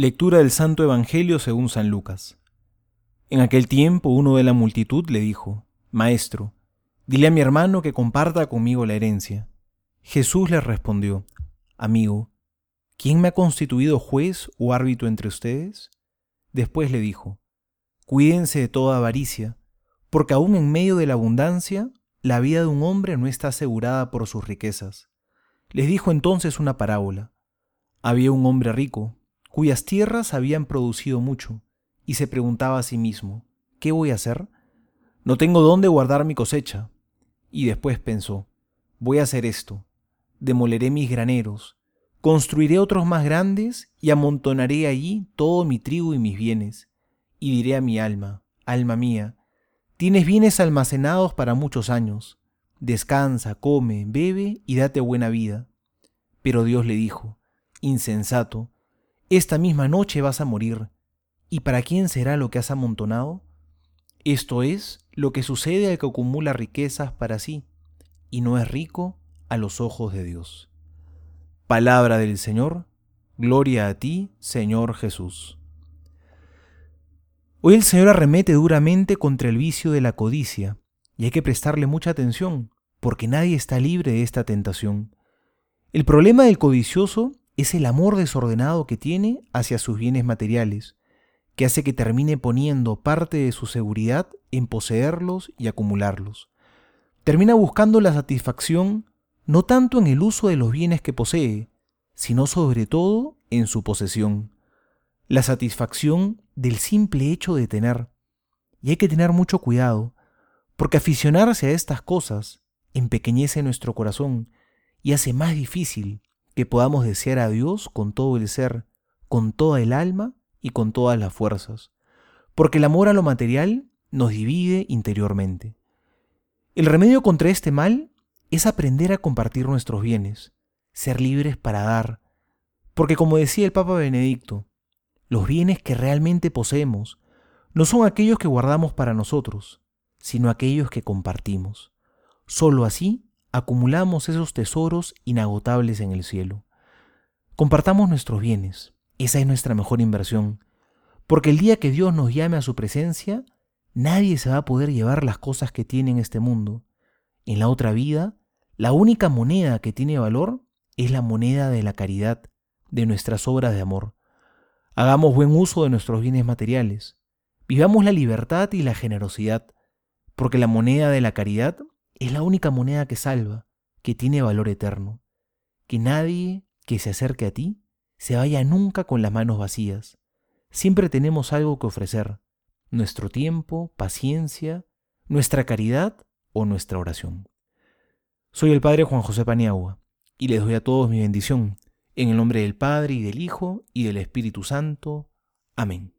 Lectura del Santo Evangelio según San Lucas. En aquel tiempo uno de la multitud le dijo, Maestro, dile a mi hermano que comparta conmigo la herencia. Jesús le respondió, Amigo, ¿quién me ha constituido juez o árbitro entre ustedes? Después le dijo, Cuídense de toda avaricia, porque aún en medio de la abundancia, la vida de un hombre no está asegurada por sus riquezas. Les dijo entonces una parábola. Había un hombre rico cuyas tierras habían producido mucho, y se preguntaba a sí mismo, ¿qué voy a hacer? No tengo dónde guardar mi cosecha. Y después pensó, voy a hacer esto, demoleré mis graneros, construiré otros más grandes y amontonaré allí todo mi trigo y mis bienes, y diré a mi alma, alma mía, tienes bienes almacenados para muchos años, descansa, come, bebe y date buena vida. Pero Dios le dijo, insensato, esta misma noche vas a morir. ¿Y para quién será lo que has amontonado? Esto es lo que sucede al que acumula riquezas para sí y no es rico a los ojos de Dios. Palabra del Señor, gloria a ti, Señor Jesús. Hoy el Señor arremete duramente contra el vicio de la codicia, y hay que prestarle mucha atención, porque nadie está libre de esta tentación. El problema del codicioso es el amor desordenado que tiene hacia sus bienes materiales, que hace que termine poniendo parte de su seguridad en poseerlos y acumularlos. Termina buscando la satisfacción no tanto en el uso de los bienes que posee, sino sobre todo en su posesión. La satisfacción del simple hecho de tener. Y hay que tener mucho cuidado, porque aficionarse a estas cosas empequeñece nuestro corazón y hace más difícil que podamos desear a Dios con todo el ser, con toda el alma y con todas las fuerzas, porque el amor a lo material nos divide interiormente. El remedio contra este mal es aprender a compartir nuestros bienes, ser libres para dar, porque como decía el Papa Benedicto, los bienes que realmente poseemos no son aquellos que guardamos para nosotros, sino aquellos que compartimos. Solo así acumulamos esos tesoros inagotables en el cielo. Compartamos nuestros bienes, esa es nuestra mejor inversión, porque el día que Dios nos llame a su presencia, nadie se va a poder llevar las cosas que tiene en este mundo. En la otra vida, la única moneda que tiene valor es la moneda de la caridad, de nuestras obras de amor. Hagamos buen uso de nuestros bienes materiales. Vivamos la libertad y la generosidad, porque la moneda de la caridad es la única moneda que salva, que tiene valor eterno. Que nadie que se acerque a ti se vaya nunca con las manos vacías. Siempre tenemos algo que ofrecer, nuestro tiempo, paciencia, nuestra caridad o nuestra oración. Soy el Padre Juan José Paniagua y les doy a todos mi bendición, en el nombre del Padre y del Hijo y del Espíritu Santo. Amén.